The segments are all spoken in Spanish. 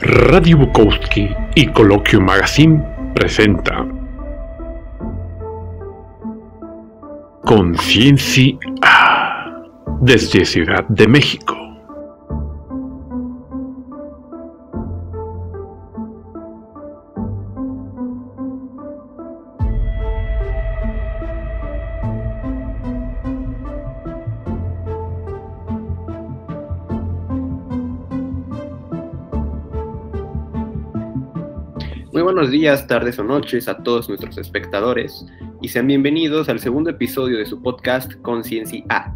Radio Bukowski y Coloquio Magazine presenta Conciencia desde Ciudad de México. Buenos días, tardes o noches a todos nuestros espectadores y sean bienvenidos al segundo episodio de su podcast Conciencia A,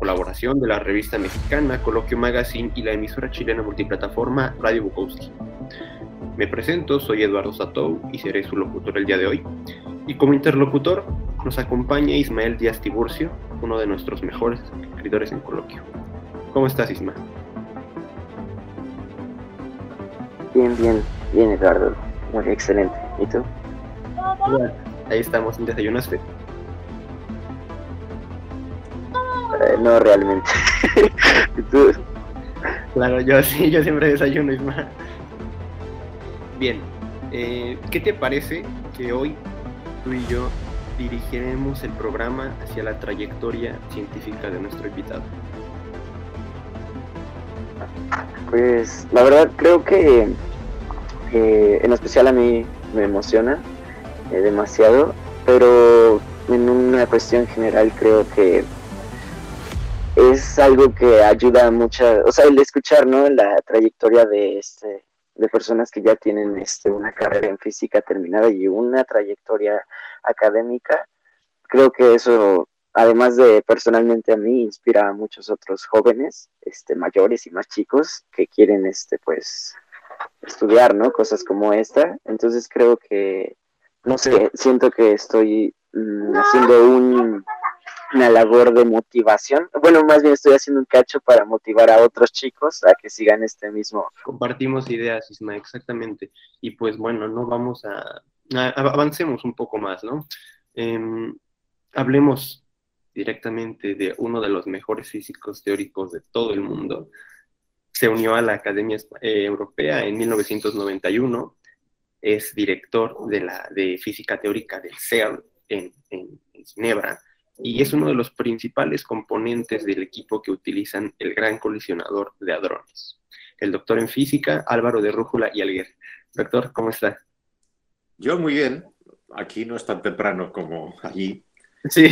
colaboración de la revista mexicana Coloquio Magazine y la emisora chilena multiplataforma Radio Bukowski. Me presento, soy Eduardo Satou y seré su locutor el día de hoy. Y como interlocutor nos acompaña Ismael Díaz Tiburcio, uno de nuestros mejores escritores en coloquio. ¿Cómo estás, Isma? Bien, bien, bien, Eduardo. Muy excelente. ¿Y tú? Ahí estamos, en desayunaste. Eh, no realmente. ¿Y tú? Claro, yo sí, yo siempre desayuno, Isma. Bien, eh, ¿qué te parece que hoy tú y yo dirigiremos el programa hacia la trayectoria científica de nuestro invitado? Pues la verdad creo que eh, en especial a mí me emociona eh, demasiado, pero en una cuestión general creo que es algo que ayuda mucho, o sea, el escuchar, ¿no? La trayectoria de este de personas que ya tienen este una carrera en física terminada y una trayectoria académica, creo que eso además de personalmente a mí inspira a muchos otros jóvenes, este mayores y más chicos que quieren este pues estudiar, ¿no? Cosas como esta. Entonces creo que no sé, siento que estoy mm, haciendo un una labor de motivación. Bueno, más bien estoy haciendo un cacho para motivar a otros chicos a que sigan este mismo. Compartimos ideas, Isma, exactamente. Y pues bueno, no vamos a, a- avancemos un poco más, ¿no? Em, hablemos directamente de uno de los mejores físicos teóricos de todo el mundo. Se unió a la Academia eh, Europea en 1991. Es director de la de física teórica del CERN en, en- en Ginebra y es uno de los principales componentes del equipo que utilizan el gran colisionador de hadrones. El doctor en física, Álvaro de Rújula y Alguer. Doctor, ¿cómo está? Yo muy bien. Aquí no es tan temprano como allí. Sí,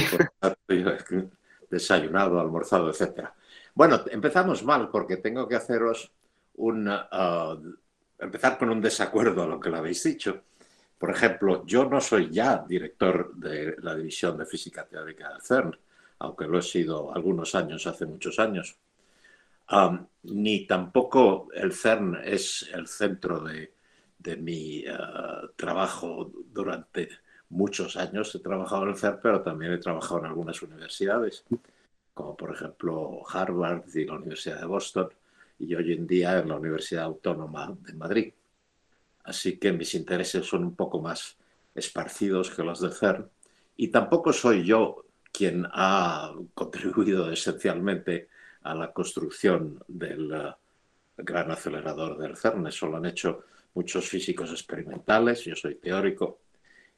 Desayunado, almorzado, etcétera. Bueno, empezamos mal porque tengo que haceros un... ah, empezar con un desacuerdo a lo que le habéis dicho. Por ejemplo, yo no soy ya director de la División de Física Teórica del CERN, aunque lo he sido algunos años, hace muchos años. Am, ni tampoco el CERN es el centro de, de mi eh, trabajo durante muchos años. He trabajado en el CERN, pero también he trabajado en algunas universidades, como por ejemplo Harvard y la Universidad de Boston, y hoy en día en la Universidad Autónoma de Madrid. Así que mis intereses son un poco más esparcidos que los del CERN. Y tampoco soy yo quien ha contribuido esencialmente a la construcción del eh, gran acelerador del CERN. Eso lo han hecho muchos físicos experimentales, yo soy teórico,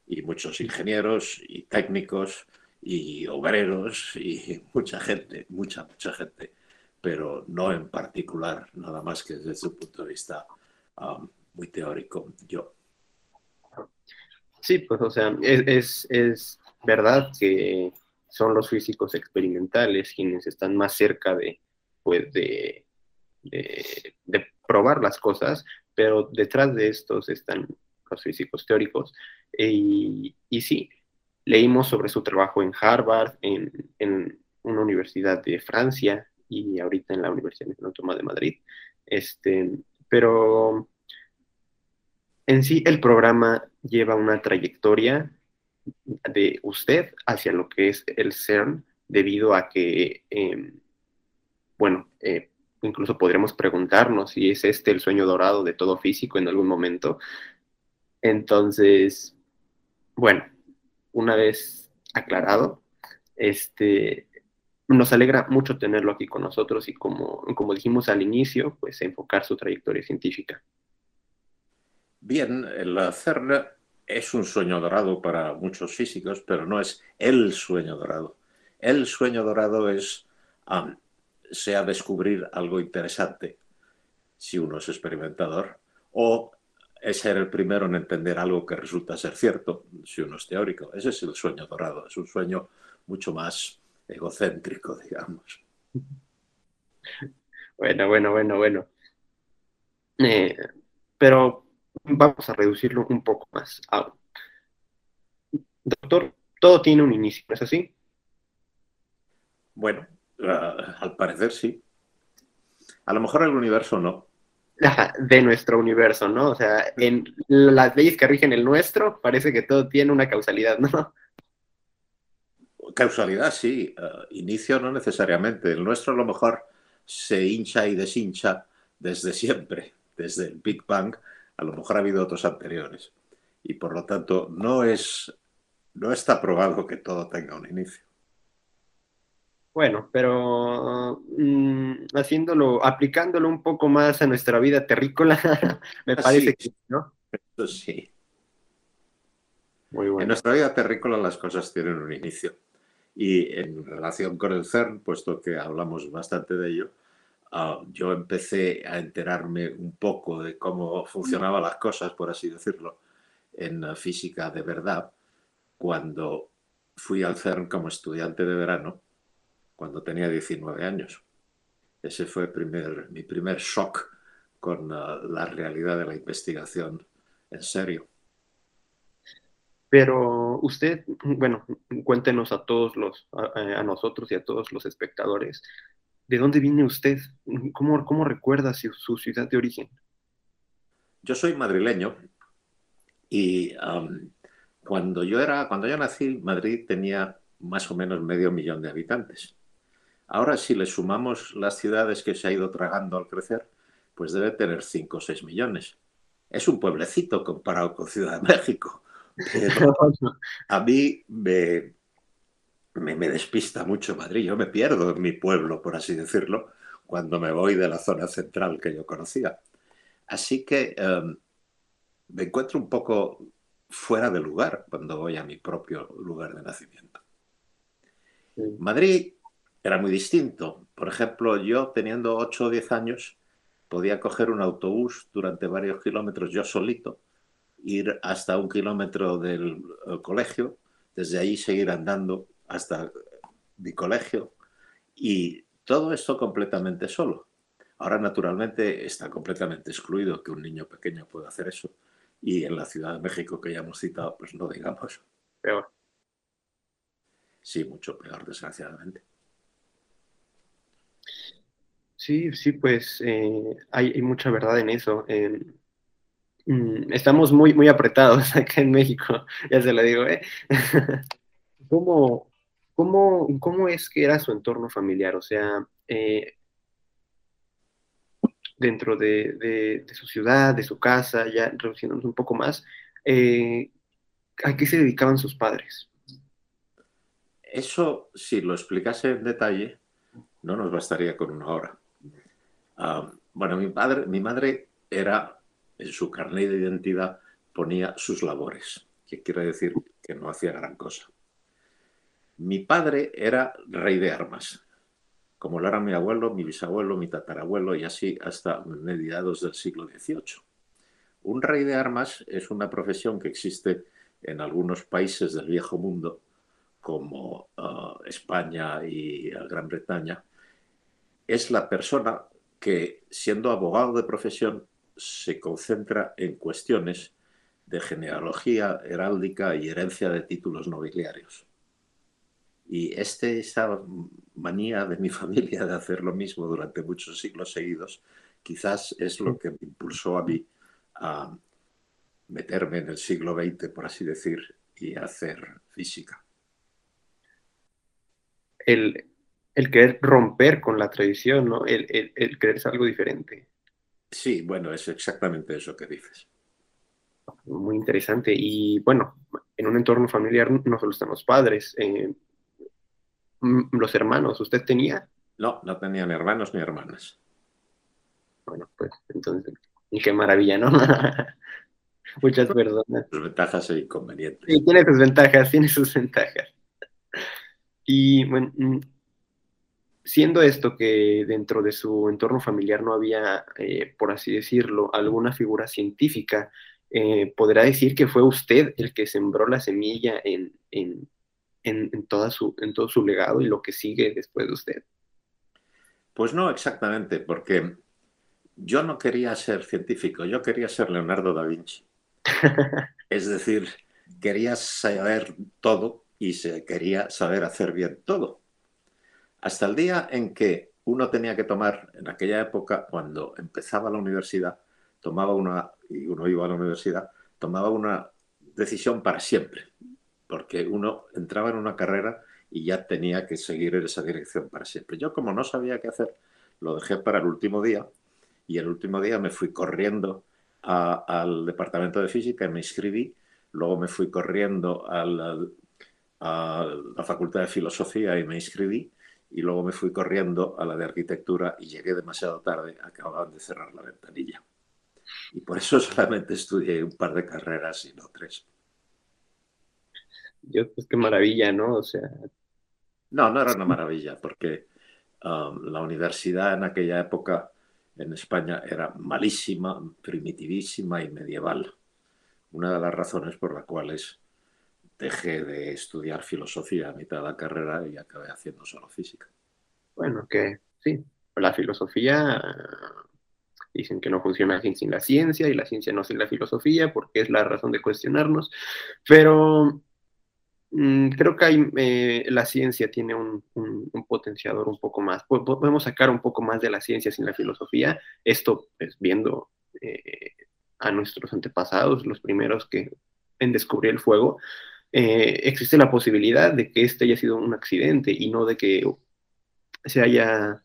y muchos ingenieros y técnicos y obreros y mucha gente, mucha, mucha gente, pero no en particular, nada más que desde un punto de vista um, muy teórico, yo. sí, pues o sea, es, es, es verdad que son los físicos experimentales quienes están más cerca de, pues, de, de, de probar las cosas, pero detrás de estos están los físicos teóricos. Y, y sí, leímos sobre su trabajo en Harvard, en, una universidad de Francia y ahorita en la Universidad Autónoma de Madrid. Este, pero en sí el programa lleva una trayectoria de usted hacia lo que es el CERN debido a que, eh, bueno, eh, incluso podríamos preguntarnos si es este el sueño dorado de todo físico en algún momento. Entonces, bueno, una vez aclarado, este, nos alegra mucho tenerlo aquí con nosotros y como, como dijimos al inicio, pues enfocar su trayectoria científica. Bien, el CERN es un sueño dorado para muchos físicos, pero no es el sueño dorado. El sueño dorado es sea descubrir algo interesante, si uno es experimentador, o es ser el primero en entender algo que resulta ser cierto, si uno es teórico. Ese es el sueño dorado, es un sueño mucho más egocéntrico, digamos. Bueno, bueno, bueno, bueno. Eh, pero vamos a reducirlo un poco más Doctor, todo tiene un inicio, ¿no es así? Bueno, ah, al parecer sí. A lo mejor el universo no. De nuestro universo, ¿no? O sea, en las leyes que rigen el nuestro, parece que todo tiene una causalidad, ¿no? Causalidad, sí. Eh, inicio no necesariamente. El nuestro a lo mejor se hincha y deshincha desde siempre, desde el Big Bang. A lo mejor ha habido otros anteriores. Y por lo tanto, no es. No está probado que todo tenga un inicio. Bueno, pero mm, haciéndolo, aplicándolo un poco más a nuestra vida terrícola, me parece que, ¿no? Eso sí. Muy bueno. En nuestra vida terrícola las cosas tienen un inicio. Y en relación con el CERN, puesto que hablamos bastante de ello, ah, yo empecé a enterarme un poco de cómo funcionaban las cosas, por así decirlo, en física de verdad, cuando fui al CERN como estudiante de verano, cuando tenía 19 años. Ese fue primer, mi primer shock con ah, la realidad de la investigación en serio. Pero usted, bueno, cuéntenos a todos los, a, nosotros y a todos los espectadores, ¿de dónde viene usted? ¿Cómo, cómo recuerda su, ciudad de origen? Yo soy madrileño y cuando yo era, cuando yo nací, Madrid tenía más o menos medio millón de habitantes. Ahora, si le sumamos las ciudades que se ha ido tragando al crecer, pues debe tener 5 o 6 millones. Es un pueblecito comparado con Ciudad de México. a mí me, me, despista mucho Madrid. Yo me pierdo en mi pueblo, por así decirlo, cuando me voy de la zona central que yo conocía. Así que em, me encuentro un poco fuera de lugar cuando voy a mi propio lugar de nacimiento. Madrid era muy distinto. Por ejemplo, yo teniendo 8 o 10 años podía coger un autobús durante varios kilómetros yo solito ir hasta un kilómetro del eh, colegio, desde ahí seguir andando hasta mi colegio y todo esto completamente solo. Ahora, naturalmente, está completamente excluido que un niño pequeño pueda hacer eso. Y en la Ciudad de México que ya hemos citado, pues no digamos. Peor. Sí, mucho peor, desgraciadamente. Sí, sí, pues eh, hay, mucha verdad en eso. Mm, estamos muy, muy apretados acá en México, ya se lo digo, ¿eh? ¿Cómo, cómo, cómo es que era su entorno familiar? O sea, eh, dentro de, su ciudad, de su casa, ya reduciéndonos un poco más, eh, ¿a qué se dedicaban sus padres? Eso, si lo explicase en detalle, no nos bastaría con una hora. Ah, bueno, mi, padre, mi madre era en su carnet de identidad ponía sus labores, que quiere decir que no hacía gran cosa. Mi padre era rey de armas, como lo era mi abuelo, mi bisabuelo, mi tatarabuelo y así hasta mediados del siglo XVIII. Un rey de armas es una profesión que existe en algunos países del viejo mundo, como ah, España y Gran Bretaña. Es la persona que, siendo abogado de profesión, se concentra en cuestiones de genealogía heráldica y herencia de títulos nobiliarios. Y este, esta manía de mi familia de hacer lo mismo durante muchos siglos seguidos, quizás es lo que me impulsó a mí a meterme en el siglo XX, por así decir, y hacer física. El, querer romper con la tradición, ¿no? el, el, el querer ser algo diferente. Sí, bueno, es exactamente eso que dices. Muy interesante. Y bueno, en un entorno familiar no solo están los padres. Eh, mm, los hermanos, ¿usted tenía? No, no tenía ni hermanos ni hermanas. Bueno, pues entonces, y qué maravilla, ¿no? Muchas personas. Sus ventajas e inconvenientes. Sí, tiene sus ventajas, tiene sus ventajas. Y bueno, mm, siendo esto que dentro de su entorno familiar no había, eh, por así decirlo, alguna figura científica, eh, ¿podrá decir que fue usted el que sembró la semilla en, en, en, toda su, en todo su legado y lo que sigue después de usted? Pues no exactamente, porque yo no quería ser científico, yo quería ser Leonardo da Vinci. es decir, quería saber todo y se quería saber hacer bien todo. Hasta el día en que uno tenía que tomar, en aquella época, cuando empezaba la universidad, tomaba una, y uno iba a la universidad, tomaba una decisión para siempre, porque uno entraba en una carrera y ya tenía que seguir en esa dirección para siempre. Yo como no sabía qué hacer, lo dejé para el último día y el último día me fui corriendo al departamento de física y me inscribí, luego me fui corriendo a la facultad de filosofía y me inscribí y luego me fui corriendo a la de arquitectura y llegué demasiado tarde, acababan de cerrar la ventanilla. Y por eso solamente estudié un par de carreras y no tres. Dios, pues qué maravilla, ¿no? O sea. No, no era una maravilla, porque um, la universidad en aquella época en España era malísima, primitivísima y medieval. Una de las razones por las cuales dejé de estudiar filosofía a mitad de la carrera y acabé haciendo solo física. Bueno, que sí, la filosofía dicen que no funciona sin la ciencia y la ciencia no sin la filosofía porque es la razón de cuestionarnos, pero Mm, creo que hay, eh, la ciencia tiene un, potenciador un poco más. Podemos sacar un poco más de la ciencia sin la filosofía. Esto, pues, viendo eh, a nuestros antepasados, los primeros que en descubrir el fuego, eh, existe la posibilidad de que este haya sido un accidente y no de que se haya,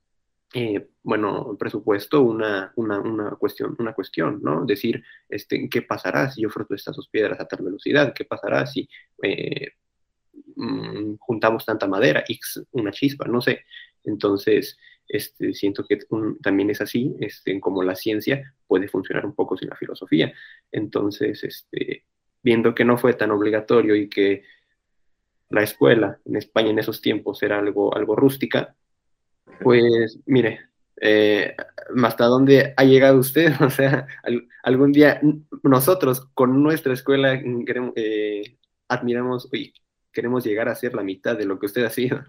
bueno, presupuesto una, una, cuestión, una cuestión, ¿no? Decir, este, ¿qué pasará si yo froto estas dos piedras a tal velocidad? ¿Qué pasará si Mm, juntamos tanta madera, X, una chispa, no sé. Entonces, este, siento que también es así, este, como la ciencia puede funcionar un poco sin la filosofía. Entonces, este, viendo que no fue tan obligatorio y que la escuela en España en esos tiempos era algo, algo rústica, pues mire, eh, ¿hasta dónde ha llegado usted? O sea, algún día nosotros con nuestra escuela queremos, eh, admiramos, oye, queremos llegar a ser la mitad de lo que usted ha sido.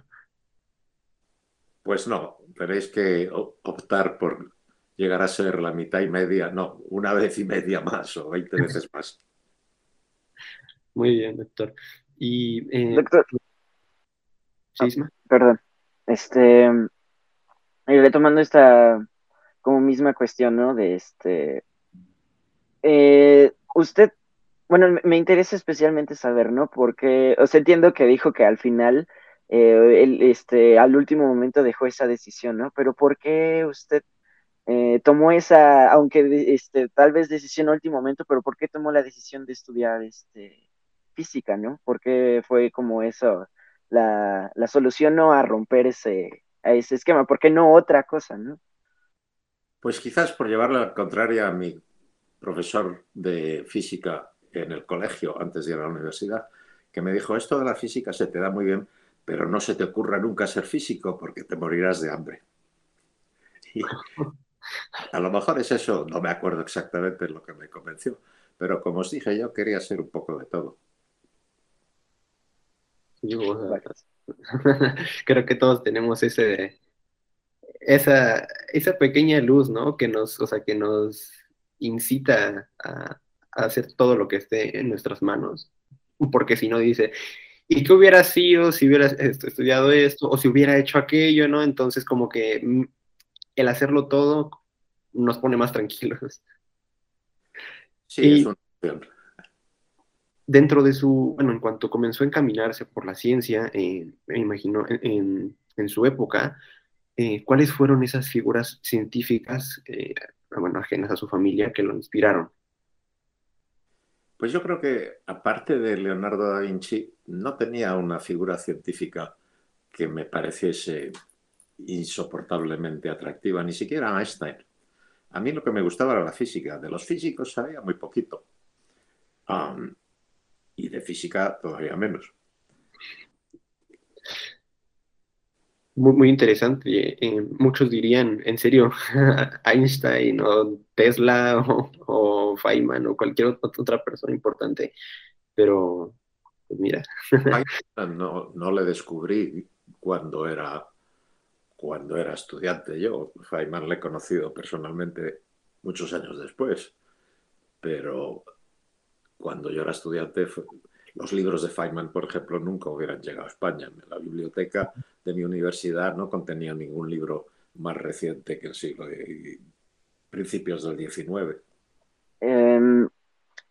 Pues no, tenéis que optar por llegar a ser la mitad y media, no, una vez y media más o veinte veces más. Muy bien, doctor. Y, eh, doctor. Ah, perdón. Este, retomando esta como misma cuestión, ¿no? De este, eh, usted bueno, me interesa especialmente saber, ¿no? Porque, o sea, entiendo que dijo que al final, eh, él, este, al último momento dejó esa decisión, ¿no? Pero ¿por qué usted eh, tomó esa, aunque este, tal vez decisión a último momento, pero ¿por qué tomó la decisión de estudiar este, física, ¿no? ¿Por qué fue como eso, la, la solución no a romper ese, a ese esquema? ¿Por qué no otra cosa, ¿no? Pues quizás por llevarla la contraria a mi profesor de física en el colegio antes de ir a la universidad, que me dijo, esto de la física se te da muy bien, pero no se te ocurra nunca ser físico porque te morirás de hambre. a lo mejor es eso, no me acuerdo exactamente lo que me convenció, pero como os dije, yo quería ser un poco de todo. creo que todos tenemos ese, esa, esa pequeña luz, ¿no? Que nos, o sea, que nos incita a, hacer todo lo que esté en nuestras manos, porque si no dice, ¿y qué hubiera sido si hubiera estudiado esto o si hubiera hecho aquello, ¿no? Entonces como que mm, el hacerlo todo nos pone más tranquilos. Sí, Dentro de su, bueno, en cuanto comenzó a encaminarse por la ciencia, eh, me imagino, en, su época, eh, ¿cuáles fueron esas figuras científicas, eh, bueno, ajenas a su familia, que lo inspiraron? Pues yo creo que, aparte de Leonardo da Vinci, no tenía una figura científica que me pareciese insoportablemente atractiva, ni siquiera Einstein. A mí lo que me gustaba era la física. De los físicos sabía muy poquito. y física todavía menos. Muy, muy interesante. Eh, muchos dirían, en serio, Einstein o Tesla o, Feynman o cualquier otra persona importante. Pero, pues mira. no, no le descubrí cuando era cuando era estudiante. Yo, Feynman le he conocido personalmente muchos años después, pero cuando yo era estudiante, los libros de Feynman, por ejemplo, nunca hubieran llegado a España. La biblioteca de mi universidad no contenía ningún libro más reciente que el siglo de principios del XIX. Em,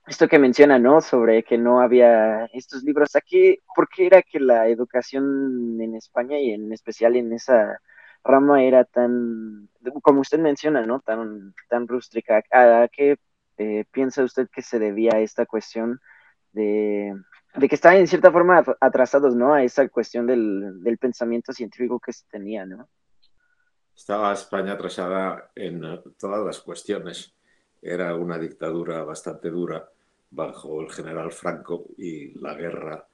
esto que menciona, ¿no? Sobre que no había estos libros aquí, ¿por qué era que la educación en España y en especial en esa rama era tan, como usted menciona, ¿no? Tan, tan rústica. ¿A qué eh, piensa usted que se debía esta cuestión de, que estaban en cierta forma atrasados, ¿no? A esa cuestión del, pensamiento científico que se tenía, ¿no? Estaba España atrasada en todas las cuestiones. Era una dictadura bastante dura bajo el general Franco y la guerra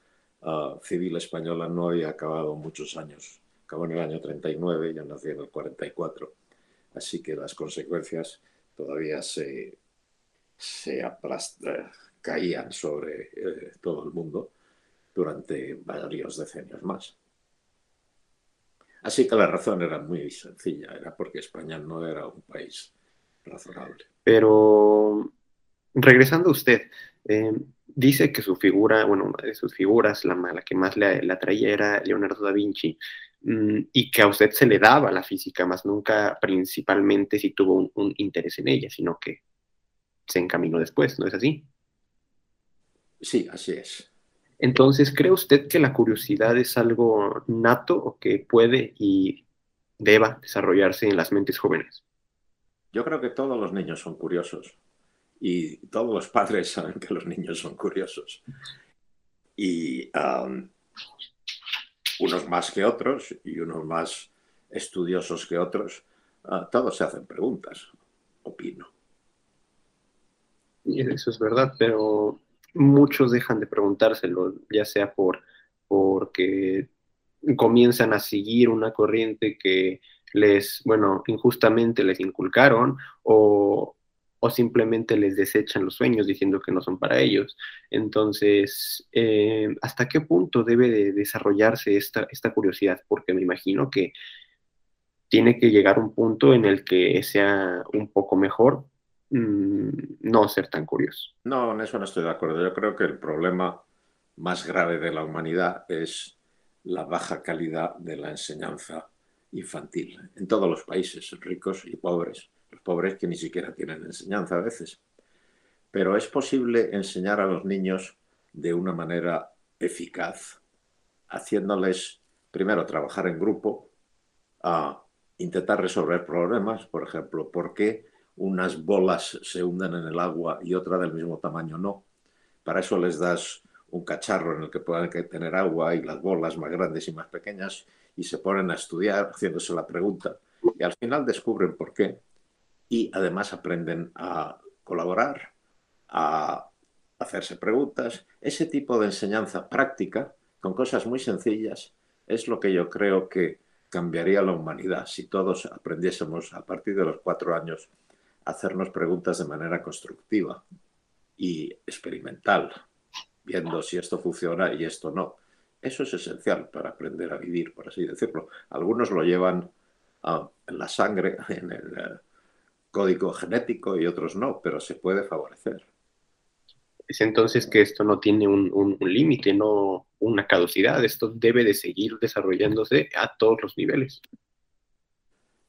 ah, civil española no había acabado muchos años acabó en el año 39, yo nací en el 44, así que las consecuencias todavía se, se caían sobre eh, todo el mundo durante varios decenios más. Así que la razón era muy sencilla, era porque España no era un país razonable. Pero, regresando a usted, eh, dice que su figura, bueno, una de sus figuras, la, que más le, le atraía era Leonardo da Vinci. Mm, y que a usted se le daba la física, más nunca principalmente si tuvo un, interés en ella, sino que se encaminó después, ¿no es así? Sí, así es. Entonces, ¿cree usted que la curiosidad es algo nato o que puede y deba desarrollarse en las mentes jóvenes? Yo creo que todos los niños son curiosos y todos los padres saben que los niños son curiosos. Y unos más que otros y unos más estudiosos que otros, ah, todos se hacen preguntas, opino. Eso es verdad, pero muchos dejan de preguntárselo, ya sea por porque comienzan a seguir una corriente que les, bueno, injustamente les inculcaron o o simplemente les desechan los sueños diciendo que no son para ellos. Entonces, eh, ¿hasta qué punto debe de desarrollarse esta, esta curiosidad? Porque me imagino que tiene que llegar un punto en el que sea un poco mejor no ser tan curioso. No, en eso no estoy de acuerdo. Yo creo que el problema más grave de la humanidad es la baja calidad de la enseñanza infantil en todos los países, ricos y pobres pobres que ni siquiera tienen enseñanza a veces. Pero es posible enseñar a los niños de una manera eficaz, haciéndoles primero trabajar en grupo, a intentar resolver problemas, por ejemplo, por qué unas bolas se hunden en el agua y otra del mismo tamaño no. Para eso les das un cacharro en el que puedan tener agua y las bolas más grandes y más pequeñas y se ponen a estudiar haciéndose la pregunta y al final descubren por qué y además aprenden a colaborar, a hacerse preguntas. Ese tipo de enseñanza práctica, con cosas muy sencillas, es lo que yo creo que cambiaría la humanidad si todos aprendiésemos a partir de los cuatro años hacernos preguntas de manera constructiva y experimental, viendo si esto funciona y esto no. Eso es esencial para aprender a vivir, por así decirlo. Algunos lo llevan ah, en la sangre, en el, eh, código genético y otros no, pero se puede favorecer. Es entonces que esto no tiene un, límite, no una caducidad, esto debe de seguir desarrollándose a todos los niveles.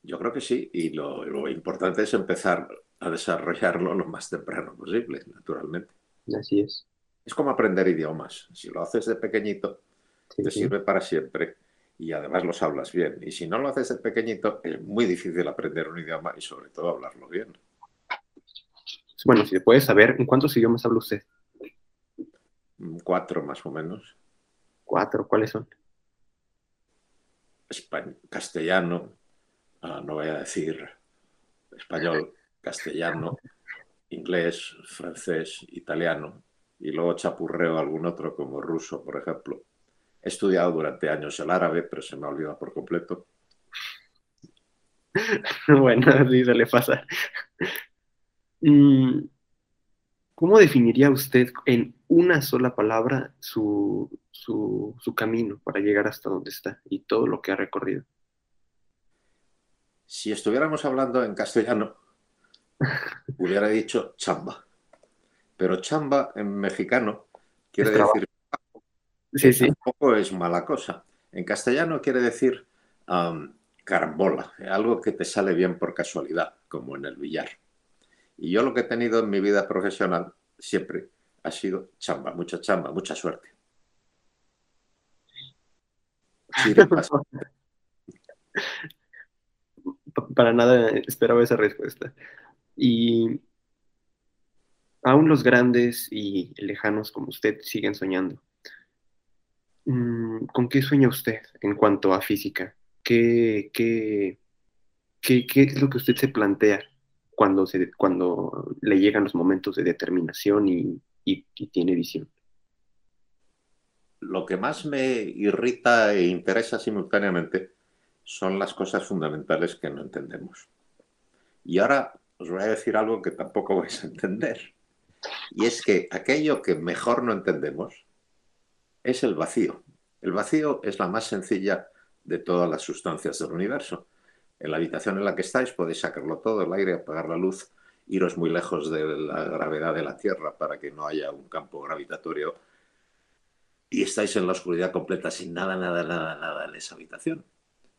Yo creo que sí, y lo, importante es empezar a desarrollarlo lo más temprano posible, naturalmente. Así es. Es como aprender idiomas. Si lo haces de pequeñito, te sirve para siempre y además los hablas bien. Y si no lo haces de pequeñito, es muy difícil aprender un idioma y sobre todo hablarlo bien. Bueno, si puedes saber, ¿en cuántos idiomas habla usted? Mm, cuatro más o menos. Cuatro, ¿cuáles son? castellano, ah, no voy a decir español, castellano, inglés, francés, italiano, y luego chapurreo algún otro como ruso, por ejemplo. He estudiado durante años el árabe, pero se me ha olvidado por completo. bueno, así le pasa. Mm, ¿Cómo definiría usted en una sola palabra su, su, camino para llegar hasta donde está y todo lo que ha recorrido? Si estuviéramos hablando en castellano, hubiera dicho chamba. Pero chamba en mexicano quiere decir... Sí, sí. Tampoco es mala cosa. En castellano quiere decir carambola, algo que te sale bien por casualidad, como en el billar. Y yo lo que he tenido en mi vida profesional siempre ha sido chamba, mucha chamba, mucha suerte. Para nada esperaba esa respuesta. Y aún los grandes y lejanos como usted siguen soñando. Mm, ¿Con qué sueña usted en cuanto a física? ¿Qué, qué, qué, qué es lo que usted se plantea cuando, se, cuando le llegan los momentos de determinación y, y, tiene visión? Lo que más me irrita e interesa simultáneamente son las cosas fundamentales que no entendemos. Y ahora os voy a decir algo que tampoco vais a entender. Y es que aquello que mejor no entendemos es el vacío. El vacío es la más sencilla de todas las sustancias del universo. En la habitación en la que estáis podéis sacarlo todo, el aire, apagar la luz, iros muy lejos de la gravedad de la Tierra para que no haya un campo gravitatorio y estáis en la oscuridad completa sin nada, nada, nada, nada en esa habitación.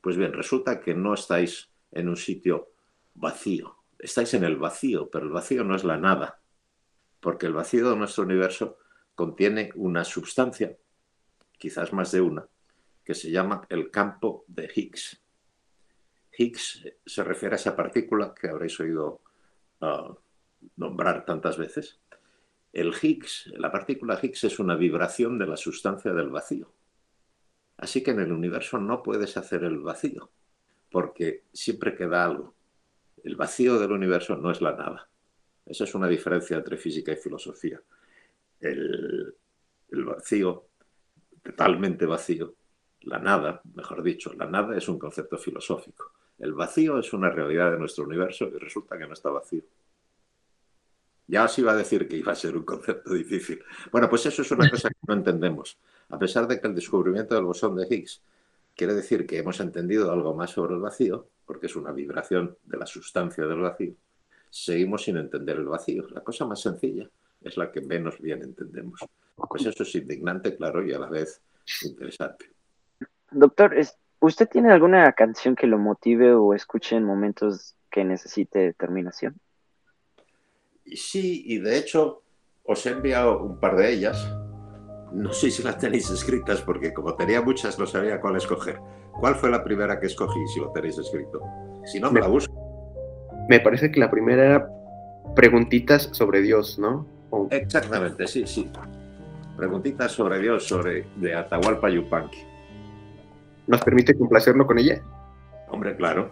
Pues bien, resulta que no estáis en un sitio vacío, estáis en el vacío, pero el vacío no es la nada, porque el vacío de nuestro universo contiene una sustancia, quizás más de una, que se llama el campo de Higgs. Higgs se refiere a esa partícula que habréis oído uh, nombrar tantas veces. El Higgs, la partícula Higgs es una vibración de la sustancia del vacío. Así que en el universo no puedes hacer el vacío, porque siempre queda algo. El vacío del universo no es la nada. Esa es una diferencia entre física y filosofía. El, el vacío, totalmente vacío, la nada, mejor dicho, la nada es un concepto filosófico. El vacío es una realidad de nuestro universo y resulta que no está vacío. Ya os iba a decir que iba a ser un concepto difícil. Bueno, pues eso es una cosa que no entendemos. A pesar de que el descubrimiento del bosón de Higgs quiere decir que hemos entendido algo más sobre el vacío, porque es una vibración de la sustancia del vacío, seguimos sin entender el vacío. La cosa más sencilla es la que menos bien entendemos. Pues eso es indignante, claro, y a la vez interesante. Doctor, ¿usted tiene alguna canción que lo motive o escuche en momentos que necesite determinación? Sí, y de hecho os he enviado un par de ellas. No sé si las tenéis escritas porque como tenía muchas no sabía cuál escoger. ¿Cuál fue la primera que escogí si lo tenéis escrito? Si no, me la busco. Me parece que la primera era preguntitas sobre Dios, ¿no? Exactamente, sí, sí. Preguntitas sobre Dios, sobre de Atahualpa Yupanqui. ¿Nos permite complacerlo con ella? Hombre, claro.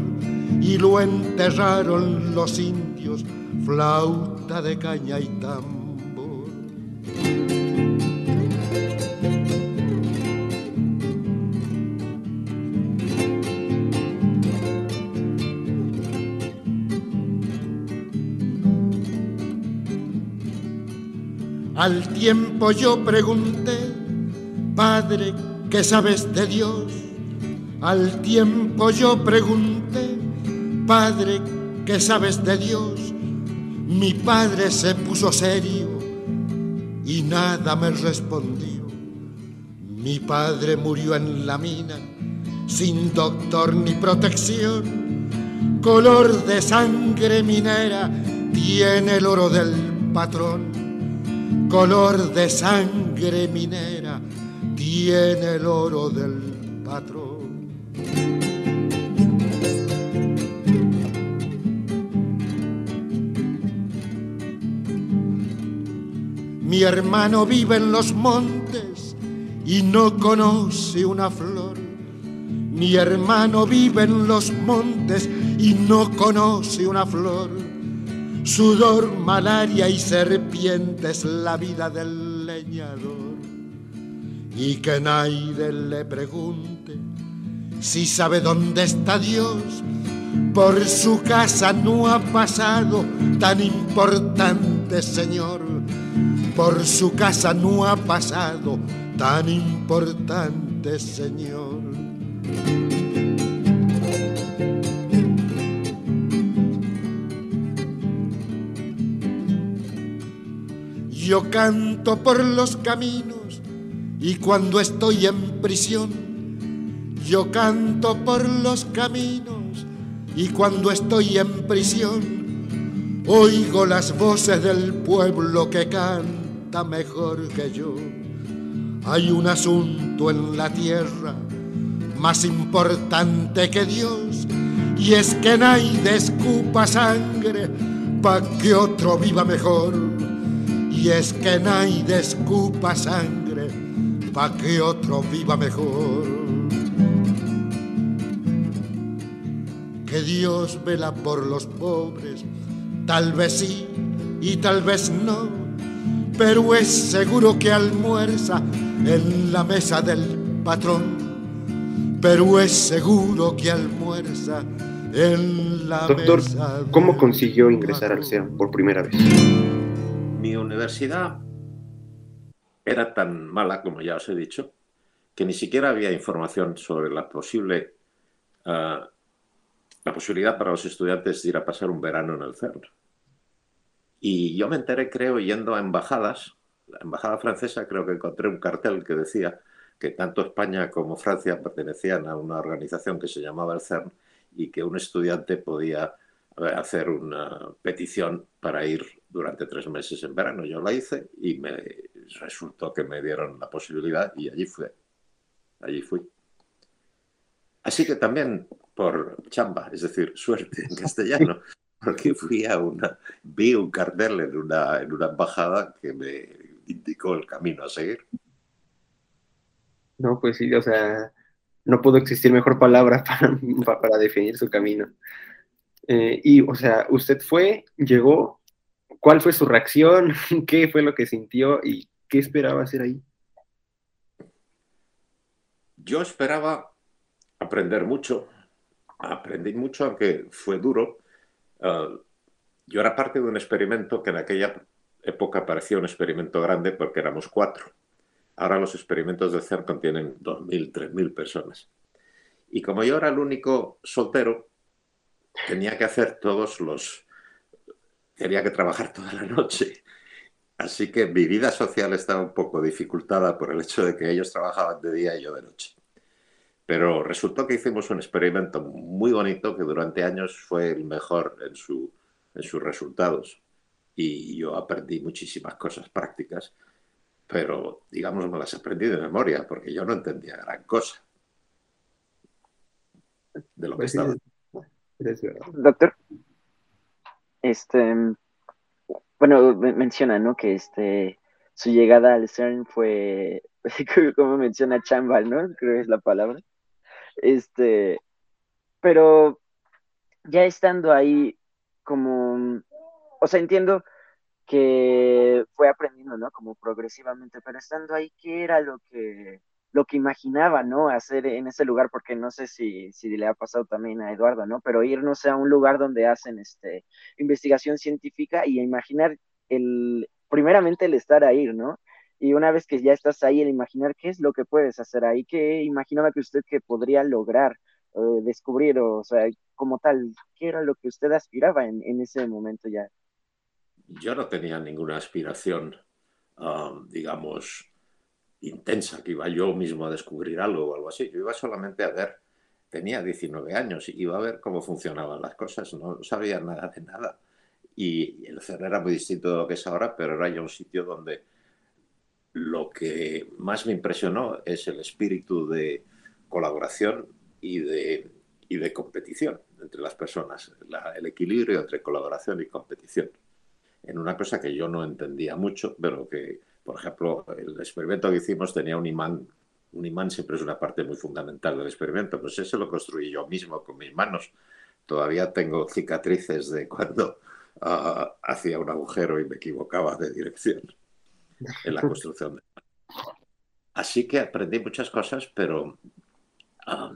y lo enterraron los indios, flauta de caña y tambor. Al tiempo yo pregunté, Padre, ¿qué sabes de Dios? Al tiempo yo pregunté, Padre, ¿qué sabes de Dios? Mi padre se puso serio y nada me respondió. Mi padre murió en la mina, sin doctor ni protección. Color de sangre minera tiene el oro del patrón. Color de sangre minera tiene el oro del patrón. Mi hermano vive en los montes y no conoce una flor. Mi hermano vive en los montes y no conoce una flor. Sudor, malaria y serpientes la vida del leñador. Y que nadie le pregunte si sabe dónde está Dios. Por su casa no ha pasado tan importante Señor por su casa no ha pasado tan importante señor. Yo canto por los caminos y cuando estoy en prisión, yo canto por los caminos y cuando estoy en prisión, oigo las voces del pueblo que mejor que yo. Hay un asunto en la tierra más importante que Dios y es que nadie escupa sangre pa' que otro viva mejor. Y es que nadie escupa sangre pa' que otro viva mejor. Que Dios vela por los pobres, tal vez sí y tal vez no pero es seguro que almuerza en la mesa del patrón. Pero es seguro que almuerza en la Doctor, mesa ¿cómo consiguió ingresar al CERN por primera vez? Mi universidad era tan mala, como ya os he dicho, que ni siquiera había información sobre la posible uh, la posibilidad para los estudiantes de ir a pasar un verano en el CERN. Y yo me enteré, creo, yendo a embajadas, la embajada francesa, creo que encontré un cartel que decía que tanto España como Francia pertenecían a una organización que se llamaba el CERN y que un estudiante podía eh, hacer una petición para ir durante tres meses en verano. Yo la hice y me resultó que me dieron la posibilidad y allí fui. Allí fui. Así que también por chamba, es decir, suerte en castellano, porque fui a una, vi un cartel en una, en una embajada que me indicó el camino a seguir. No, pues sí, o sea, no pudo existir mejor palabra para, para definir su camino. Eh, y, o sea, usted fue, llegó, ¿cuál fue su reacción? ¿Qué fue lo que sintió y qué esperaba hacer ahí? Yo esperaba aprender mucho, aprendí mucho, aunque fue duro, Ah, yo era parte de un experimento que en aquella época parecía un experimento grande porque éramos cuatro. Ahora los experimentos de CERN contienen 2.000, 3.000 personas. Y como yo era el único soltero, tenía que hacer todos los... tenía que trabajar toda la noche. Así que mi vida social estaba un poco dificultada por el hecho de que ellos trabajaban de día y yo de noche. Pero resultó que hicimos un experimento muy bonito que durante años fue el mejor en, su, en sus resultados. Y yo aprendí muchísimas cosas prácticas, pero digamos me las aprendí de memoria porque yo no entendía gran cosa de lo que Pues sí, estaba. es verdad. Doctor, este, bueno, me- menciona, ¿no? Que este, su llegada al CERN fue, como menciona chambal, ¿no? Creo que es la palabra. Este, pero ya estando ahí, como, o sea, entiendo que fue aprendiendo, ¿no? Como progresivamente, pero estando ahí, ¿qué era lo que, lo que imaginaba, ¿no? Hacer en ese lugar, porque no sé si, si le ha pasado también a Eduardo, ¿no? Pero irnos a un lugar donde hacen, este, investigación científica y imaginar el, primeramente el estar ahí, ¿no? Y una vez que ya estás ahí, el imaginar qué es lo que puedes hacer ahí, qué imaginaba que usted que podría lograr eh, descubrir, o, sea, como tal, qué era lo que usted aspiraba en, en ese momento ya. Yo no tenía ninguna aspiración, um, digamos, intensa, que iba yo mismo a descubrir algo o algo así. Yo iba solamente a ver, tenía 19 años, iba a ver cómo funcionaban las cosas, no sabía nada de nada. Y el CERN era muy distinto de lo que es ahora, pero era ya un sitio donde lo que más me impresionó es el espíritu de colaboración y de, y de competición entre las personas, el equilibrio entre colaboración y competición. En una cosa que yo no entendía mucho, pero que, por ejemplo, el experimento que hicimos tenía un imán. Un imán siempre es una parte muy fundamental del experimento, pues ese lo construí yo mismo con mis manos. Todavía tengo cicatrices de cuando uh, hacía un agujero y me equivocaba de dirección en la construcción. Así que aprendí muchas cosas, pero uh,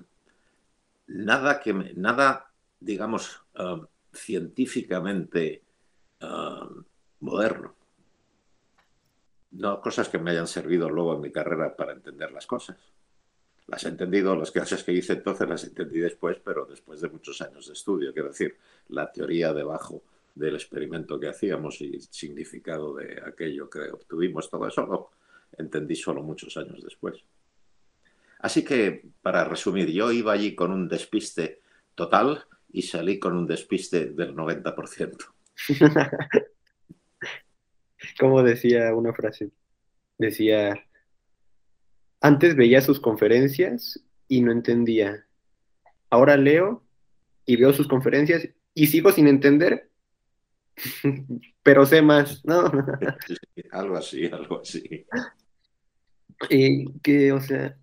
nada que me, nada, digamos, uh, científicamente uh, moderno. No cosas que me hayan servido luego en mi carrera para entender las cosas. Las he entendido, las clases que hice entonces las entendí después, pero después de muchos años de estudio. Quiero decir, la teoría debajo del experimento que hacíamos y el significado de aquello que obtuvimos, todo eso lo entendí solo muchos años después. Así que, para resumir, yo iba allí con un despiste total y salí con un despiste del 90%. Como decía una frase, decía, antes veía sus conferencias y no entendía. Ahora leo y veo sus conferencias y sigo sin entender, pero sé más, ¿no? algo así, algo así. Y que, o sea,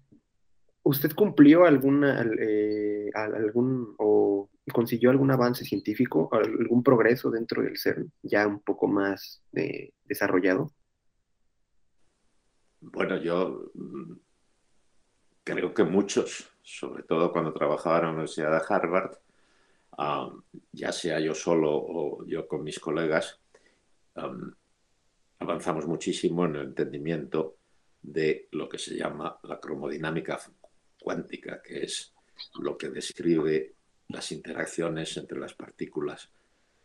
¿usted cumplió alguna, eh, algún, o consiguió algún avance científico, algún progreso dentro del CERN, ya un poco más eh, desarrollado? Bueno, yo mm, creo que muchos, sobre todo cuando trabajaba en la Universidad de Harvard, ya sea yo solo o yo con mis colegas, avanzamos muchísimo en el entendimiento de lo que se llama la cromodinámica cuántica, que es lo que describe las interacciones entre las partículas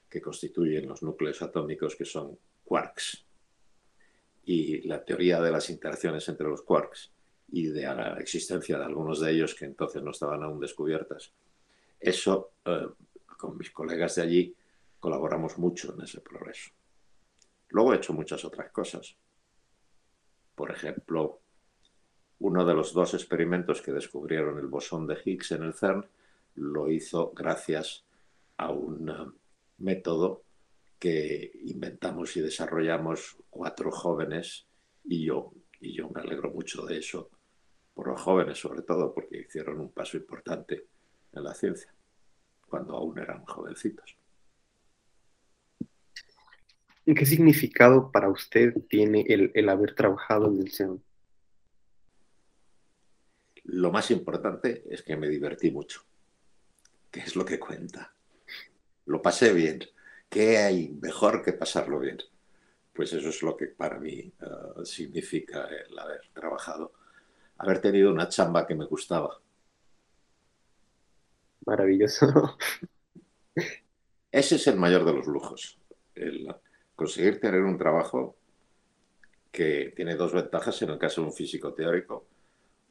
que constituyen los núcleos atómicos, que son quarks. Y la teoría de las interacciones entre los quarks y de la existencia de algunos de ellos que entonces no estaban aún descubiertas, eso, eh, con mis colegas de allí, colaboramos mucho en ese progreso. Luego he hecho muchas otras cosas. Por ejemplo, uno de los dos experimentos que descubrieron el bosón de Higgs en el CERN lo hizo gracias a un eh, método que inventamos y desarrollamos cuatro jóvenes y yo, y yo me alegro mucho de eso, por los jóvenes sobre todo, porque hicieron un paso importante en la ciencia cuando aún eran jovencitos. ¿Y qué significado para usted tiene el, haber trabajado en el CERN? Lo más importante es que me divertí mucho, que es lo que cuenta. Lo pasé bien. ¿Qué hay mejor que pasarlo bien? Pues eso es lo que para mí eh, significa el haber trabajado, haber tenido una chamba que me gustaba maravilloso. Ese es el mayor de los lujos, el conseguir tener un trabajo que tiene dos ventajas en el caso de un físico teórico.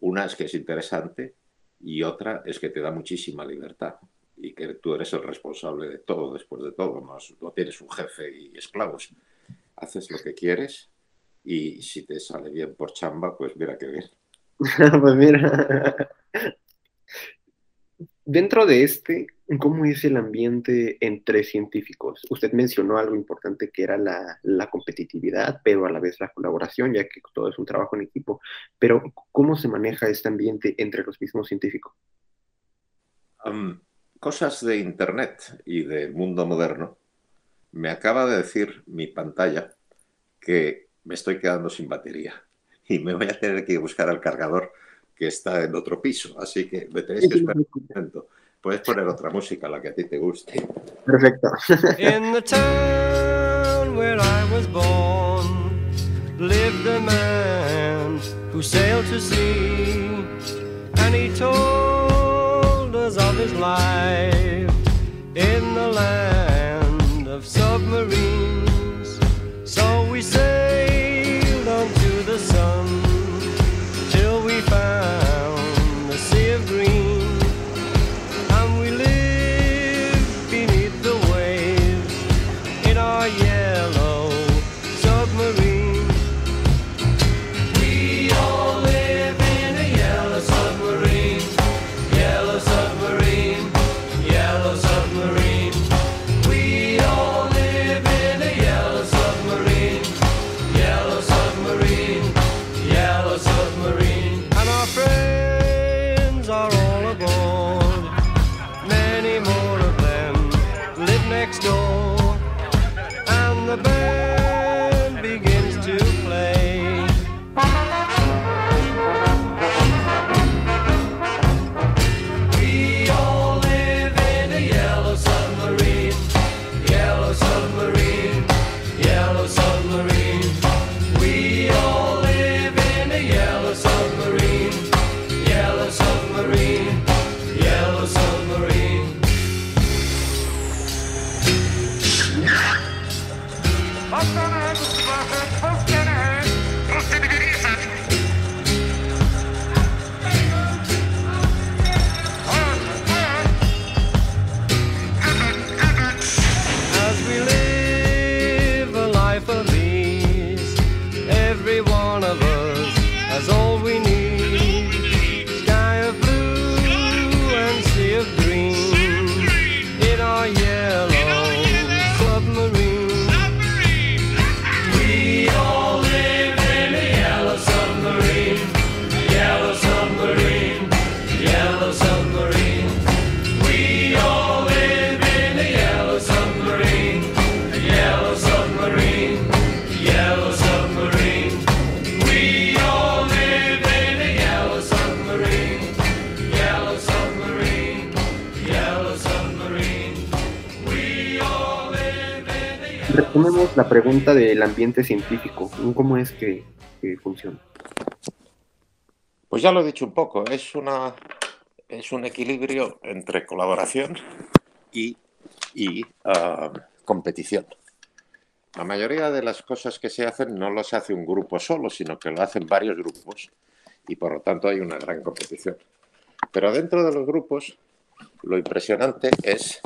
Una es que es interesante y otra es que te da muchísima libertad y que tú eres el responsable de todo después de todo, no, no tienes un jefe y esclavos. Haces lo que quieres y si te sale bien por chamba, pues mira qué bien. pues mira, Dentro de este, ¿cómo es el ambiente entre científicos? Usted mencionó algo importante que era la, competitividad, pero a la vez la colaboración, ya que todo es un trabajo en equipo. Pero, ¿cómo se maneja este ambiente entre los mismos científicos? cosas de Internet y del mundo moderno. Me acaba de decir mi pantalla que me estoy quedando sin batería y me voy a tener que buscar al cargador que está en otro piso, así que me tenéis que esperar un momento. Puedes poner otra música, la que a ti te guste. Perfecto. In the town where I was born, lived a man who sailed to sea, and he told us of his life in the land la pregunta del ambiente científico. ¿Cómo es que, funciona? Pues ya lo he dicho un poco, es, una, es un equilibrio entre colaboración y, y, ah, competición. La mayoría de las cosas que se hacen no las hace un grupo solo, sino que lo hacen varios grupos y por lo tanto hay una gran competición. Pero dentro de los grupos lo impresionante es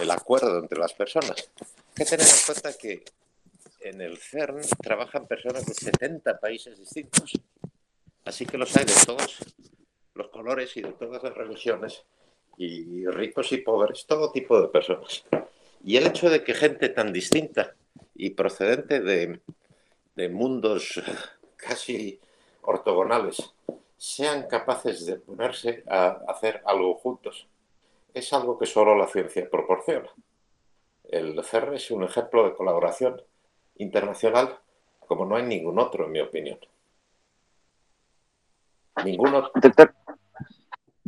el acuerdo entre las personas. Que tener en cuenta que en el CERN trabajan personas de 70 países distintos. Así que los hay de todos los colores y de todas las religiones, y ricos y pobres, todo tipo de personas. Y el hecho de que gente tan distinta y procedente de, de mundos casi ortogonales sean capaces de ponerse a hacer algo juntos, es algo que solo la ciencia proporciona. El CERN es un ejemplo de colaboración internacional como no hay ningún otro, en mi opinión. Ninguno.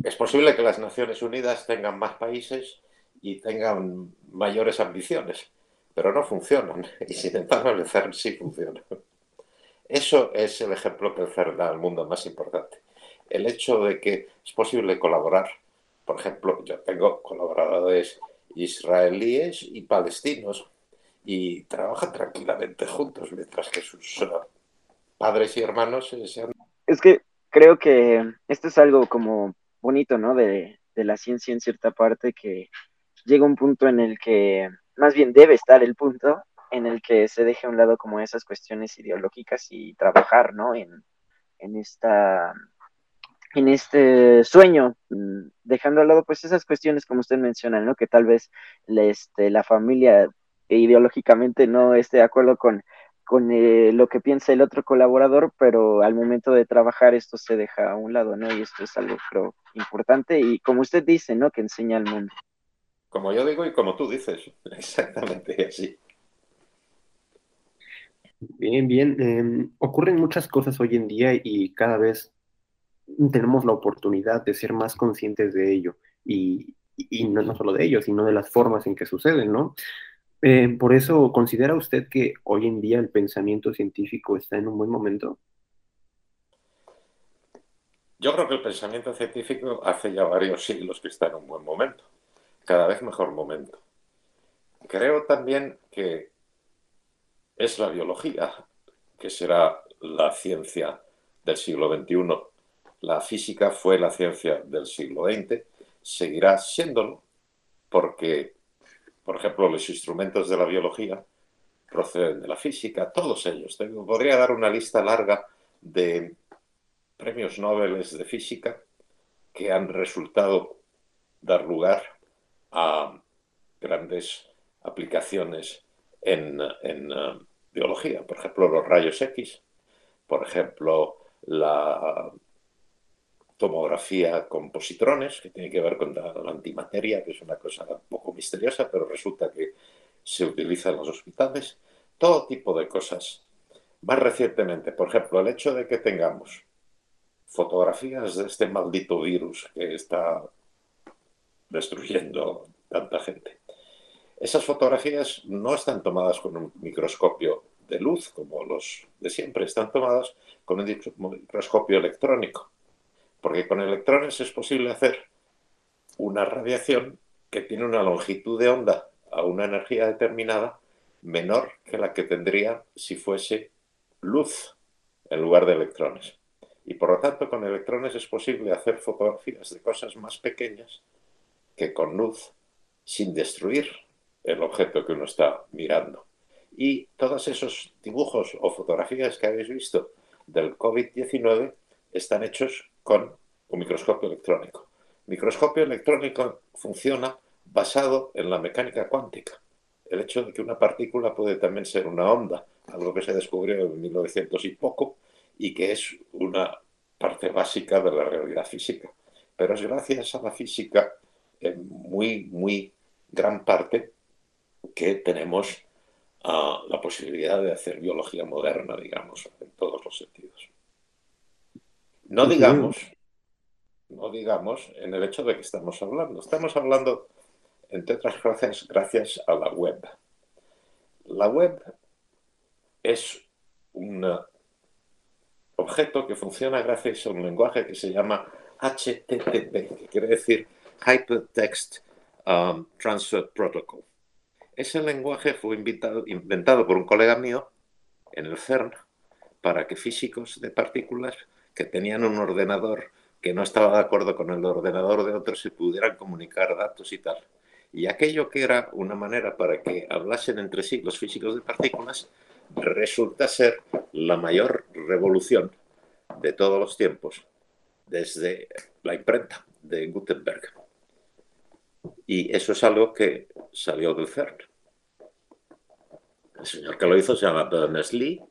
Es posible que las Naciones Unidas tengan más países y tengan mayores ambiciones, pero no funcionan. Y sin embargo, el CERN sí funciona. Eso es el ejemplo que el CERN da al mundo más importante. El hecho de que es posible colaborar. Por ejemplo, yo tengo colaboradores israelíes y palestinos y trabajan tranquilamente juntos mientras que sus uh, padres y hermanos eh, se han es que creo que esto es algo como bonito, ¿no? De, de la ciencia en cierta parte, que llega un punto en el que, más bien debe estar el punto en el que se deje a un lado como esas cuestiones ideológicas y trabajar, ¿no? En, en esta en este sueño, mm, dejando al lado pues esas cuestiones como usted menciona, ¿no? Que tal vez la, este, la familia ideológicamente no esté de acuerdo con, con eh, lo que piensa el otro colaborador, pero al momento de trabajar esto se deja a un lado, ¿no? Y esto es algo, creo, importante y como usted dice, ¿no? Que enseña al mundo. Como yo digo y como tú dices, exactamente así. Bien, bien. Eh, ocurren muchas cosas hoy en día y cada vez tenemos la oportunidad de ser más conscientes de ello. Y, no, solo de ello, sino de las formas en que suceden, ¿no? Eh, por eso, ¿considera usted que hoy en día el pensamiento científico está en un buen momento? Yo creo que el pensamiento científico hace ya varios siglos que está en un buen momento, cada vez mejor momento. Creo también que es la biología que será la ciencia del siglo XXI. La física fue la ciencia del siglo XX, seguirá siéndolo, porque, por ejemplo, los instrumentos de la biología proceden de la física, todos ellos. Podría dar una lista larga de premios Nobel de física que han resultado dar lugar a grandes aplicaciones en, en, eh, biología. Por ejemplo, los rayos X, por ejemplo, la tomografía con positrones, que tiene que ver con la, antimateria, que es una cosa un poco misteriosa, pero resulta que se utiliza en los hospitales. Todo tipo de cosas. Más recientemente, por ejemplo, el hecho de que tengamos fotografías de este maldito virus que está destruyendo tanta gente. Esas fotografías no están tomadas con un microscopio de luz como los de siempre, están tomadas con un microscopio electrónico, porque con electrones es posible hacer una radiación que tiene una longitud de onda a una energía determinada menor que la que tendría si fuese luz en lugar de electrones. Y por lo tanto, con electrones es posible hacer fotografías de cosas más pequeñas que con luz sin destruir el objeto que uno está mirando. Y todos esos dibujos o fotografías que habéis visto del COVID-19 están hechos con un microscopio electrónico. Microscopio electrónico funciona basado en la mecánica cuántica. El hecho de que una partícula puede también ser una onda, algo que se descubrió en 1900 y poco, y que es una parte básica de la realidad física. Pero es gracias a la física, en muy, muy gran parte, que tenemos uh, la posibilidad de hacer biología moderna, digamos, en todos los sentidos. No digamos, no digamos en el hecho de que estamos hablando. Estamos hablando, entre otras cosas, gracias a la web. La web es un objeto que funciona gracias a un lenguaje que se llama HTTP, que quiere decir Hypertext um, Transfer Protocol. Ese lenguaje fue inventado, inventado por un colega mío en el CERN para que físicos de partículas que tenían un ordenador que no estaba de acuerdo con el ordenador de otros se pudieran comunicar datos y tal. Y aquello que era una manera para que hablasen entre sí los físicos de partículas resulta ser la mayor revolución de todos los tiempos desde la imprenta de Gutenberg. Y eso es algo que salió del CERN. El señor que lo hizo se llama Berners-Lee,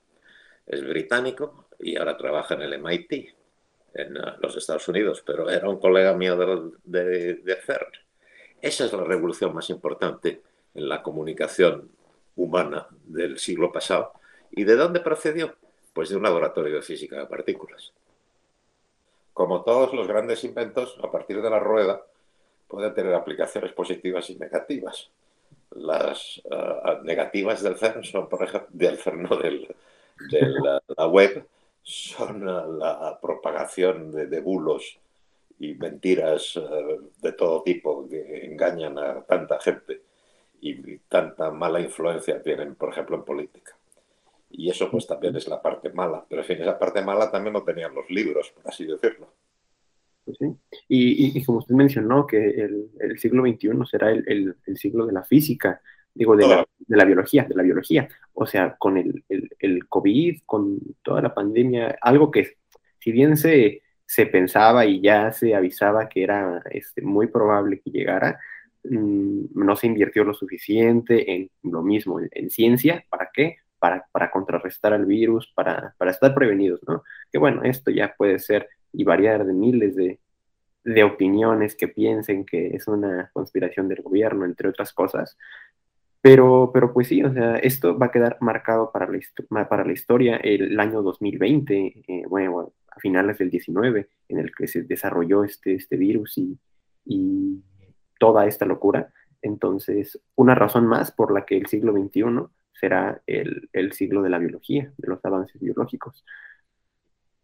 es británico y ahora trabaja en el MIT, en uh, los Estados Unidos, pero era un colega mío de, de, CERN. Esa es la revolución más importante en la comunicación humana del siglo pasado. ¿Y de dónde procedió? Pues de un laboratorio de física de partículas. Como todos los grandes inventos, a partir de la rueda pueden tener aplicaciones positivas y negativas. Las uh, negativas del CERN son, por ejemplo, del CERN, no de la, web, son la propagación de, bulos y mentiras uh, de todo tipo que engañan a tanta gente y tanta mala influencia tienen, por ejemplo, en política. Y eso pues también es la parte mala, pero en fin, esa parte mala también lo tenían los libros, por así decirlo. Pues sí. y, y, como usted mencionó, que el, el siglo XXI será el, el, siglo de la física, digo, de la, de la, biología, de la biología. O sea, con el, COVID, con toda la pandemia, algo que si bien se, se pensaba y ya se avisaba que era este, muy probable que llegara, mmm, no se invirtió lo suficiente en lo mismo, en, en ciencia, ¿para qué? Para, para, contrarrestar al virus, para, para, estar prevenidos, ¿no? Que bueno, esto ya puede ser y variar de miles de, de, opiniones que piensen que es una conspiración del gobierno, entre otras cosas. Pero, pero pues sí, o sea, esto va a quedar marcado para la, para la historia el año 2020, eh, bueno, a finales del 19, en el que se desarrolló este, este virus y, y toda esta locura. Entonces, una razón más por la que el siglo XXI será el, el siglo de la biología, de los avances biológicos.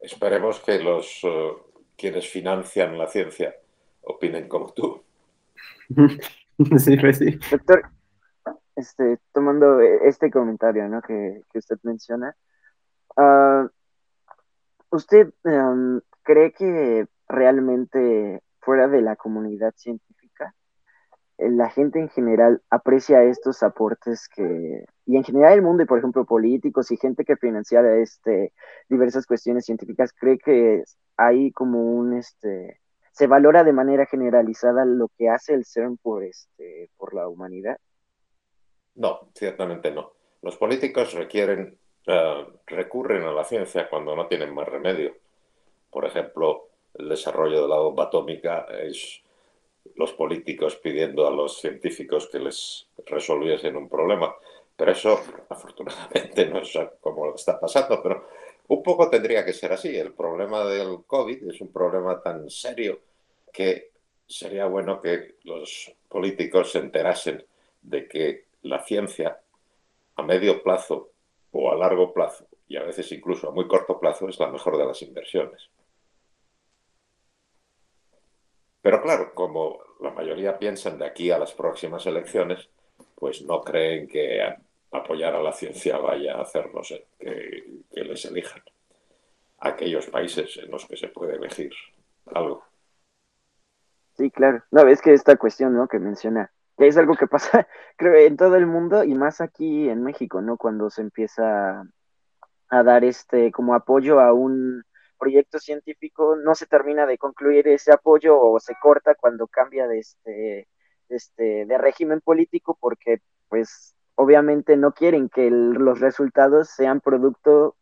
Esperemos que los eh, quienes financian la ciencia opinen como tú. sí, pues sí. Doctor, este, tomando este comentario ¿no? que, que usted menciona, ah, ¿usted em, cree que realmente fuera de la comunidad científica, eh, la gente en general aprecia estos aportes que, y en general el mundo, y por ejemplo políticos y gente que financia este, diversas cuestiones científicas, cree que hay como un, este, se valora de manera generalizada lo que hace el CERN por, este, por la humanidad? No, ciertamente no. Los políticos requieren, eh, recurren a la ciencia cuando no tienen más remedio. Por ejemplo, el desarrollo de la bomba atómica es los políticos pidiendo a los científicos que les resolviesen un problema. Pero eso, afortunadamente, no es como está pasando, pero un poco tendría que ser así. El problema del COVID es un problema tan serio que sería bueno que los políticos se enterasen de que la ciencia a medio plazo o a largo plazo y a veces incluso a muy corto plazo es la mejor de las inversiones. Pero claro, como la mayoría piensan de aquí a las próximas elecciones, pues no creen que apoyar a la ciencia vaya a hacernos que, que les elijan aquellos países en los que se puede elegir algo. Sí, claro. No, es que esta cuestión, ¿no? Que menciona, es algo que pasa, creo, en todo el mundo y más aquí en México, ¿no? Cuando se empieza a dar este como apoyo a un proyecto científico, no se termina de concluir ese apoyo o se corta cuando cambia de este, este de régimen político porque pues obviamente no quieren que los resultados sean producto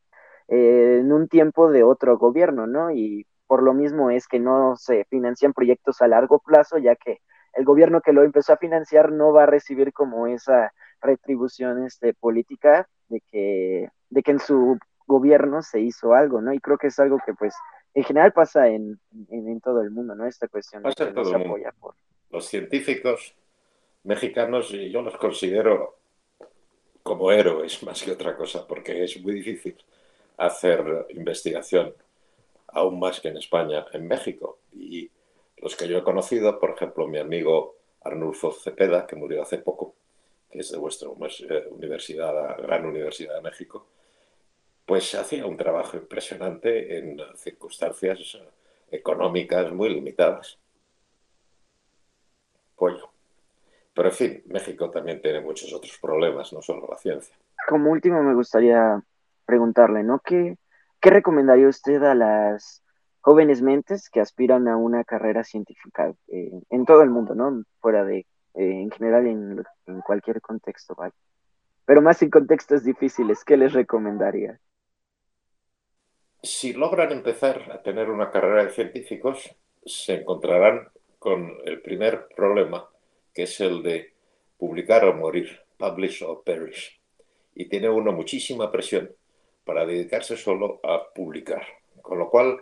eh, en un tiempo de otro gobierno, ¿no? Y por lo mismo es que no se financian proyectos a largo plazo, ya que el gobierno que lo empezó a financiar no va a recibir como esa retribución este, política de que, de que en su gobierno se hizo algo, ¿no? Y creo que es algo que pues en general pasa en, en, en todo el mundo, ¿no? Esta cuestión Pasa que todo apoya por... Los científicos mexicanos, y yo los considero como héroes más que otra cosa, porque es muy difícil hacer investigación, aún más que en España, en México. Y los que yo he conocido, por ejemplo, mi amigo Arnulfo Cepeda, que murió hace poco, que es de vuestra eh, universidad, Gran Universidad de México, pues hacía un trabajo impresionante en circunstancias eh, económicas muy limitadas. Pollo. Pero en fin, México también tiene muchos otros problemas, no solo la ciencia. Como último me gustaría preguntarle, ¿no? ¿Qué, qué recomendaría usted a las jóvenes mentes que aspiran a una carrera científica eh, en todo el mundo, ¿no? Fuera de, eh, en general, en, cualquier contexto, ¿vale? Pero más en contextos difíciles, ¿qué les recomendaría? Si logran empezar a tener una carrera de científicos, se encontrarán con el primer problema, que es el de publicar o morir, publish or perish. Y tiene uno muchísima presión para dedicarse solo a publicar. Con lo cual,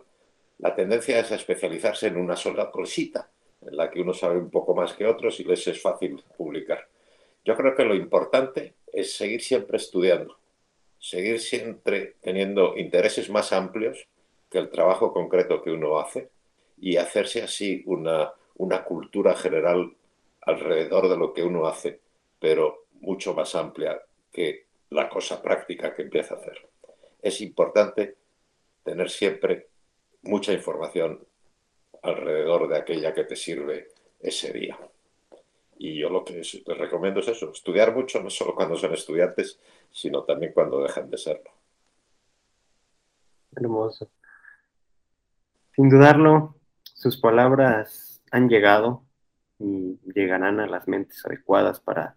la tendencia es a especializarse en una sola cosita, en la que uno sabe un poco más que otros y les es fácil publicar. Yo creo que lo importante es seguir siempre estudiando, seguir siempre teniendo intereses más amplios que el trabajo concreto que uno hace y hacerse así una, una cultura general alrededor de lo que uno hace, pero mucho más amplia que la cosa práctica que empieza a hacer. Es importante tener siempre mucha información alrededor de aquella que te sirve ese día. Y yo lo que les recomiendo es eso, estudiar mucho, no solo cuando son estudiantes, sino también cuando dejan de serlo. Hermoso. Sin dudarlo, sus palabras han llegado y llegarán a las mentes adecuadas para,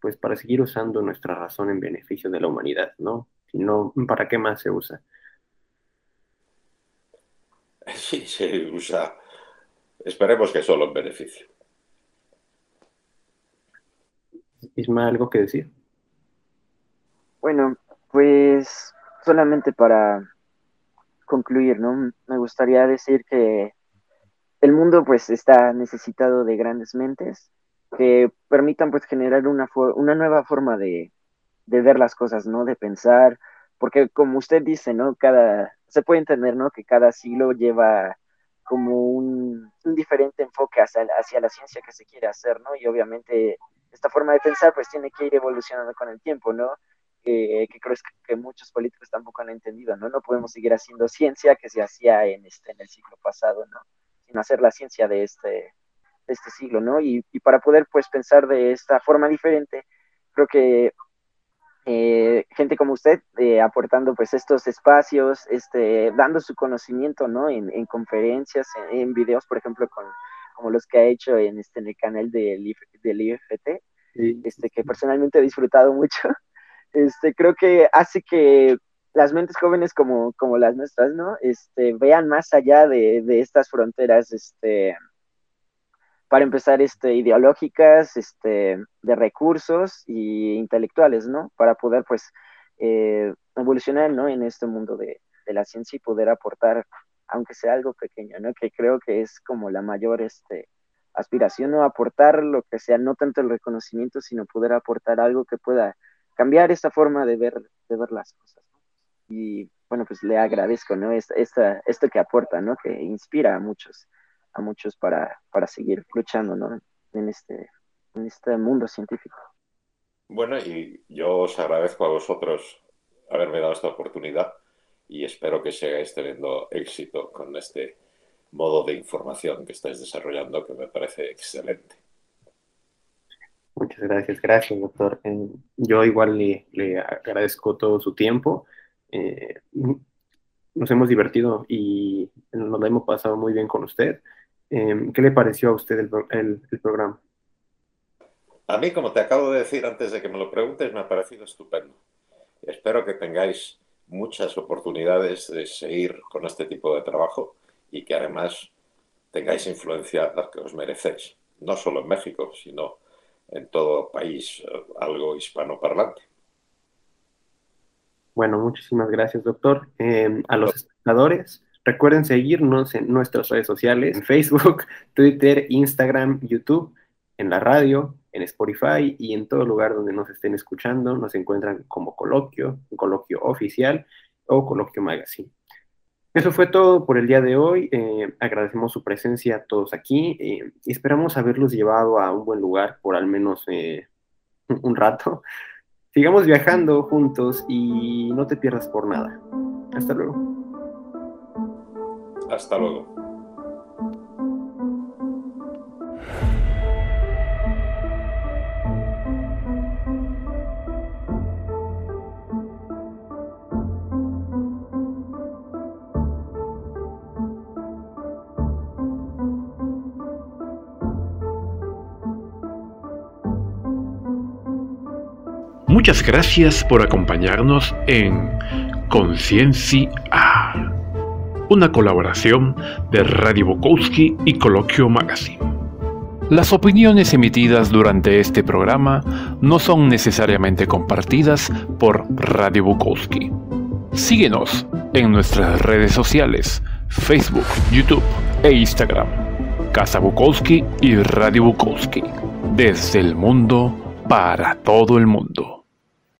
pues, para seguir usando nuestra razón en beneficio de la humanidad, ¿no? Si no, ¿para qué más se usa? Sí, se usa, esperemos que solo en beneficio. Isma, ¿algo que decir? Bueno, pues solamente para concluir, ¿no? Me gustaría decir que el mundo pues está necesitado de grandes mentes que permitan pues generar una, for- una nueva forma de, de ver las cosas, ¿no? De pensar, porque como usted dice, ¿no? Cada, se puede entender, ¿no? Que cada siglo lleva como un, un diferente enfoque hacia, hacia la ciencia que se quiere hacer, ¿no? Y obviamente esta forma de pensar pues tiene que ir evolucionando con el tiempo, ¿no? Que, que creo que muchos políticos tampoco han entendido, ¿no? No podemos seguir haciendo ciencia que se hacía en, este, en el siglo pasado, ¿no? Sino hacer la ciencia de este, de este siglo, ¿no? Y, y para poder pues pensar de esta forma diferente, creo que eh, gente como usted eh, aportando pues estos espacios, este, dando su conocimiento, ¿no? En, en conferencias, en, en, videos, por ejemplo, con, como los que ha hecho en, este, en el canal del, IF, del IFT, Sí. este, que personalmente he disfrutado mucho, este, creo que hace que las mentes jóvenes como, como las nuestras, ¿no? Este, vean más allá de, de estas fronteras, este, para empezar, este, ideológicas, este, de recursos y intelectuales, ¿no? Para poder, pues, eh, evolucionar, ¿no? En este mundo de, de, la ciencia y poder aportar, aunque sea algo pequeño, ¿no? Que creo que es como la mayor, este, aspiración, ¿no? Aportar lo que sea, no tanto el reconocimiento, sino poder aportar algo que pueda cambiar esta forma de ver, de ver las cosas, ¿no? Y, bueno, pues le agradezco, ¿no? Esta, esta, esto que aporta, ¿no? Que inspira a muchos a muchos para, para seguir luchando ¿no? en, este, en este mundo científico. Bueno, y yo os agradezco a vosotros haberme dado esta oportunidad y espero que sigáis teniendo éxito con este modo de información que estáis desarrollando que me parece excelente. Muchas gracias, gracias, doctor. Eh, yo igual le, le, agradezco todo su tiempo. Eh, nos hemos divertido y nos lo hemos pasado muy bien con usted. Eh, ¿Qué le pareció a usted el, el, el, programa? A mí, como te acabo de decir antes de que me lo preguntes, me ha parecido estupendo. Espero que tengáis muchas oportunidades de seguir con este tipo de trabajo y que además tengáis influencia la que os merecéis, no solo en México, sino en todo país algo hispanoparlante. Bueno, muchísimas gracias, doctor. Eh, a los espectadores, recuerden seguirnos en nuestras redes sociales, en Facebook, Twitter, Instagram, YouTube, en la radio, en Spotify y en todo lugar donde nos estén escuchando. Nos encuentran como Coloquio, Coloquio Oficial o Coloquio Magazine. Eso fue todo por el día de hoy. Eh, agradecemos su presencia a todos aquí eh, y esperamos haberlos llevado a un buen lugar por al menos eh, un rato. Sigamos viajando juntos y no te pierdas por nada. Hasta luego. Hasta luego. Muchas gracias por acompañarnos en Conciencia una colaboración de Radio Bukowski y Coloquio Magazine. Las opiniones emitidas durante este programa no son necesariamente compartidas por Radio Bukowski. Síguenos en nuestras redes sociales, Facebook, YouTube e Instagram. Casa Bukowski y Radio Bukowski. Desde el mundo para todo el mundo.